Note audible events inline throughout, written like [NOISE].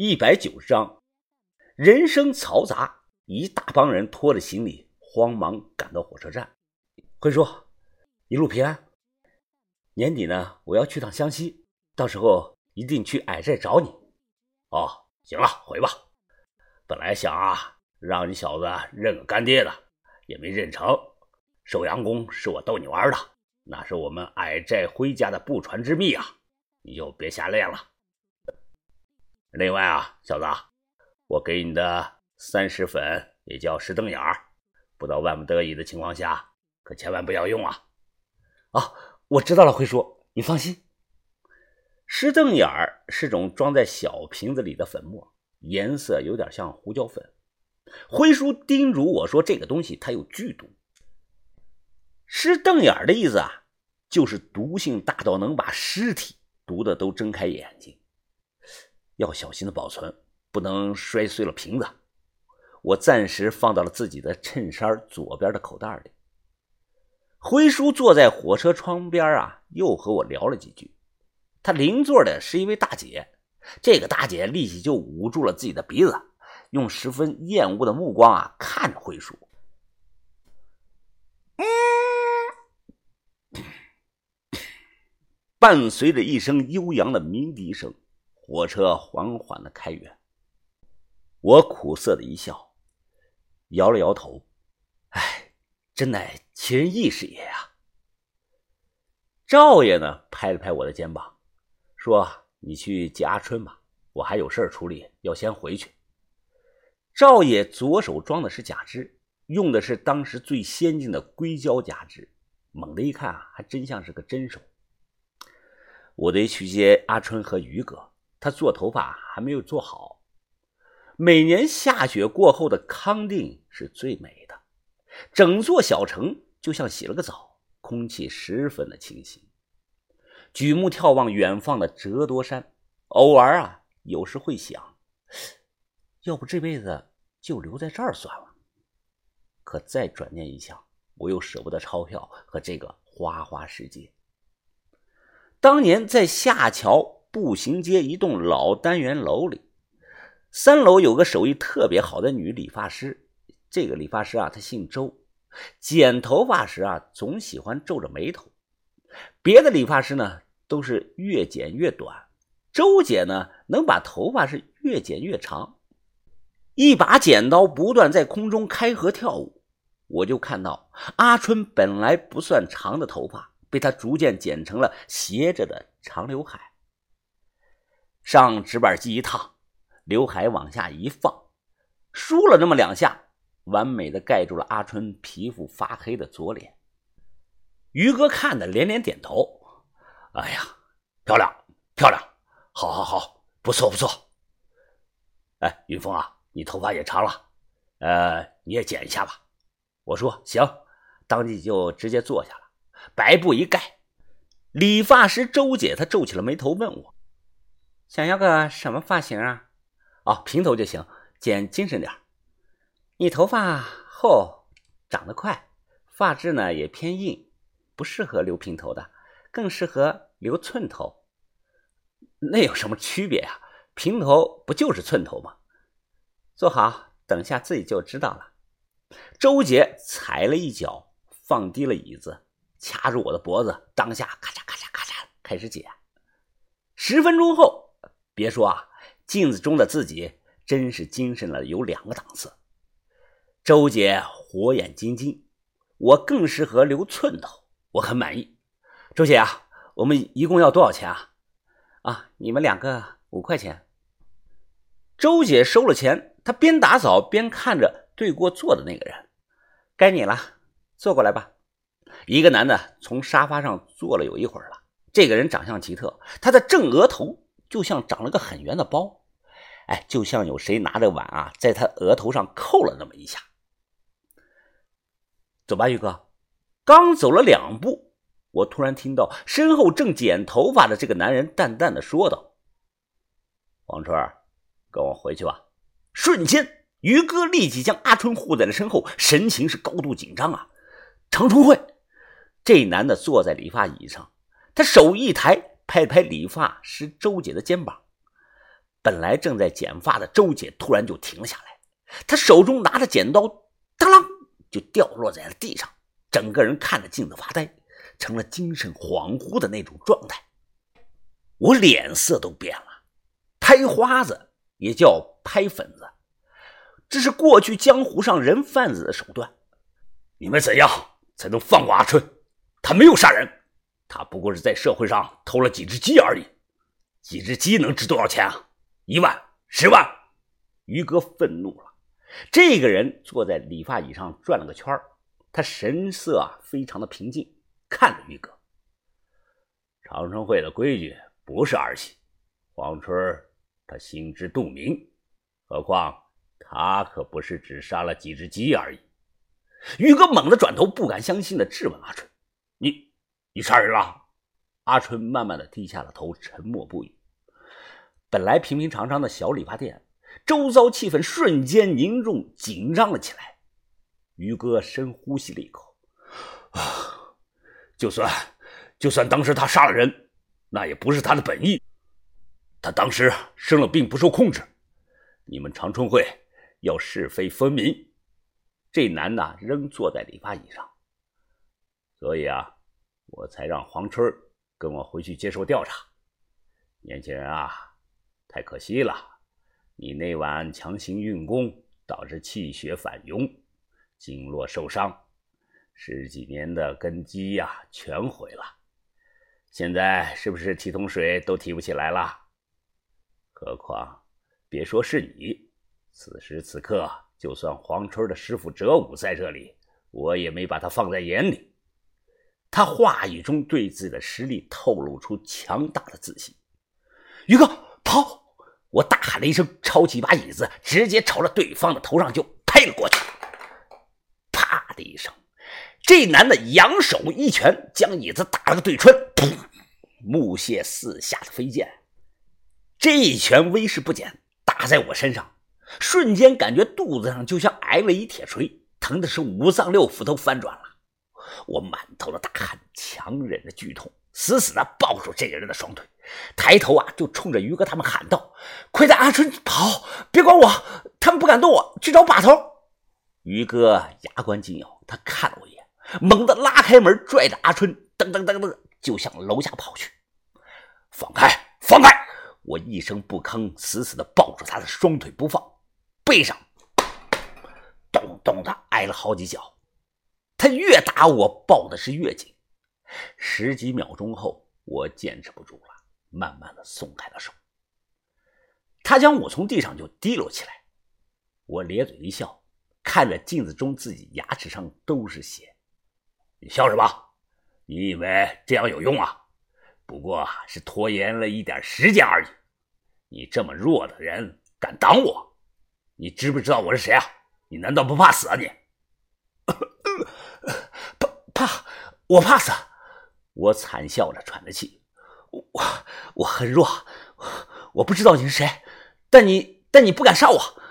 一百九十章，人声嘈杂，一大帮人拖着行李，慌忙赶到火车站。辉叔，一路平安。年底呢，我要去趟湘西，到时候一定去矮寨找你。哦，行了，回吧。本来想啊，让你小子认个干爹的，也没认成。寿阳宫是我逗你玩的，那是我们矮寨辉家的不传之秘啊，你就别瞎练了。另外啊，小子，我给你的三石粉也叫石瞪眼儿，不到万不得已的情况下，可千万不要用啊！啊，我知道了，辉叔，你放心。石瞪眼儿是种装在小瓶子里的粉末，颜色有点像胡椒粉。辉叔叮嘱我说，这个东西它有剧毒。石瞪眼儿的意思啊，就是毒性大到能把尸体毒的都睁开眼睛。要小心的保存，不能摔碎了瓶子。我暂时放到了自己的衬衫左边的口袋里。辉叔坐在火车窗边啊，又和我聊了几句。他邻座的是一位大姐，这个大姐立即就捂住了自己的鼻子，用十分厌恶的目光啊看着辉叔。[COUGHS] 伴随着一声悠扬的鸣笛声，火车缓缓的开远。我苦涩的一笑，摇了摇头：“哎，真乃奇人异事也呀。”赵爷呢，拍了拍我的肩膀，说：“你去接阿春吧，我还有事处理，要先回去。”赵爷左手装的是假肢，用的是当时最先进的硅胶假肢，猛的一看啊，还真像是个真手。我得去接阿春和于哥，他做头发还没有做好。每年下雪过后的康定是最美的，整座小城就像洗了个澡，空气十分的清新。举目眺望远方的折多山，偶尔啊，有时会想，要不这辈子就留在这儿算了。可再转念一想，我又舍不得钞票和这个花花世界。当年在下桥步行街一栋老单元楼里，三楼有个手艺特别好的女理发师。这个理发师啊，她姓周，剪头发时啊，总喜欢皱着眉头。别的理发师呢，都是越剪越短，周姐呢，能把头发是越剪越长，一把剪刀不断在空中开合跳舞。我就看到阿春本来不算长的头发。被她逐渐剪成了斜着的长刘海，上直板机一烫，刘海往下一放，梳了那么两下，完美的盖住了阿春皮肤发黑的左脸。于哥看的连连点头：“哎呀，漂亮，漂亮，好，好，好，不错，不错。”哎，云峰啊，你头发也长了，呃，你也剪一下吧。我说行，当即就直接坐下了。白布一盖，理发师周姐她皱起了眉头，问我：“想要个什么发型啊？”“哦，平头就行，剪精神点你头发厚，长得快，发质呢也偏硬，不适合留平头的，更适合留寸头。那有什么区别呀？平头不就是寸头吗？坐好，等下自己就知道了。”周杰踩了一脚，放低了椅子。掐住我的脖子，当下咔嚓咔嚓咔嚓开始剪。十分钟后，别说啊，镜子中的自己真是精神了有两个档次。周姐火眼金睛，我更适合留寸头，我很满意。周姐啊，我们一共要多少钱啊？啊，你们两个五块钱。周姐收了钱，她边打扫边看着对过坐的那个人，该你了，坐过来吧。一个男的从沙发上坐了有一会儿了。这个人长相奇特，他的正额头就像长了个很圆的包，哎，就像有谁拿着碗啊，在他额头上扣了那么一下。走吧，宇哥。刚走了两步，我突然听到身后正剪头发的这个男人淡淡的说道：“王春，跟我回去吧。”瞬间，于哥立即将阿春护在了身后，神情是高度紧张啊。程春会。这男的坐在理发椅上，他手一抬，拍拍理发师周姐的肩膀：“本来正在剪发的周姐突然就停了下来，她手中拿着剪刀，当啷就掉落在了地上，整个人看着镜子发呆，成了精神恍惚的那种状态。我脸色都变了，拍花子也叫拍粉子，这是过去江湖上人贩子的手段。你们怎样才能放过阿春？他没有杀人，他不过是在社会上偷了几只鸡而已。几只鸡能值多少钱啊？一万、十万？于哥愤怒了。这个人坐在理发椅上转了个圈他神色啊非常的平静，看着于哥。长生会的规矩不是儿戏，黄春他心知肚明，何况他可不是只杀了几只鸡而已。于哥猛地转头，不敢相信的质问阿春：“你，杀人了？”阿春慢慢的低下了头，沉默不语。本来平平常常的小理发店，周遭气氛瞬间凝重紧张了起来。于哥深呼吸了一口：“啊，就算，就算当时他杀了人，那也不是他的本意。他当时生了病，不受控制。你们长春会要是非分明。”这男的仍坐在理发椅上，所以啊，我才让黄春跟我回去接受调查。年轻人啊，太可惜了，你那晚强行运功，导致气血反涌，经络受伤，十几年的根基呀，全毁了。现在是不是提桶水都提不起来了？何况，别说是你，此时此刻。就算黄春的师傅哲武在这里，我也没把他放在眼里。他话语中对自己的实力透露出强大的自信。于哥，跑！我大喊了一声，抄起一把椅子，直接朝着对方的头上就拍了过去。啪的一声，这男的扬手一拳将椅子打了个对穿，噗！木屑四下的飞溅。这一拳威势不减，打在我身上。瞬间感觉肚子上就像挨了一铁锤，疼的是五脏六腑都翻转了。我满头的大汗，强忍着剧痛，死死的抱住这个人的双腿，抬头啊就冲着于哥他们喊道：“快带阿春跑，别管我，他们不敢动我，去找把头。”于哥牙关紧咬，他看了我一眼，猛地拉开门，拽着阿春，噔噔噔噔就向楼下跑去。放开，放开！我一声不吭，死死的抱住他的双腿不放。背上咚咚的挨了好几脚，他越打我抱的是越紧。十几秒钟后，我坚持不住了，慢慢的松开了手。他将我从地上就提溜起来，我咧嘴一笑，看着镜子中自己牙齿上都是血。你笑什么？你以为这样有用啊？不过是拖延了一点时间而已。你这么弱的人，敢挡我？你知不知道我是谁啊？你难道不怕死啊？你 [COUGHS] 怕怕？我怕死！我惨笑着喘着气。我我很弱，我不知道你是谁，但你但你不敢杀我。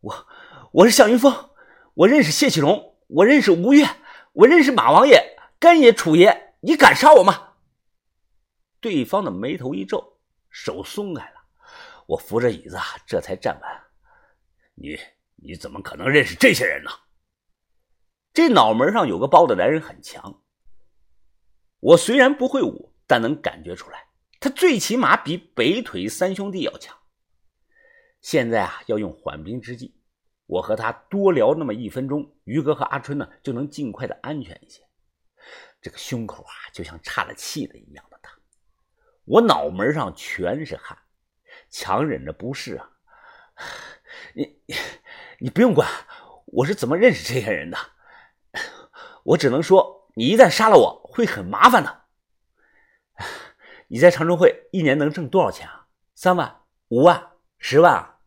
我我是向云峰，我认识谢启龙，我认识吴越，我认识马王爷、干爷、楚爷。你敢杀我吗？对方的眉头一皱，手松开了。我扶着椅子，这才站稳。你你怎么可能认识这些人呢？这脑门上有个包的男人很强。我虽然不会武，但能感觉出来，他最起码比北腿三兄弟要强。现在啊，要用缓兵之计，我和他多聊那么一分钟，于哥和阿春呢就能尽快的安全一些。这个胸口啊，就像岔了气的一样的疼，我脑门上全是汗，强忍着不适啊。[SIGHS] 你你不用管我是怎么认识这些人的，我只能说你一旦杀了我会很麻烦的。你在长春会一年能挣多少钱啊？三万、五万、十万啊？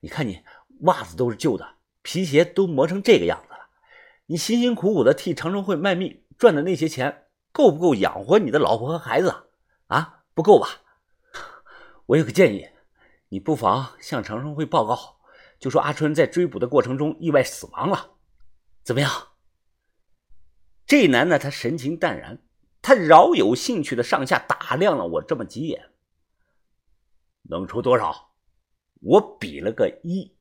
你看你袜子都是旧的，皮鞋都磨成这个样子了，你辛辛苦苦的替长春会卖命赚的那些钱，够不够养活你的老婆和孩子啊？不够吧？我有个建议。你不妨向长春会报告，就说阿春在追捕的过程中意外死亡了，怎么样？这男的他神情淡然，他饶有兴趣的上下打量了我这么几眼。能出多少？我比了个一。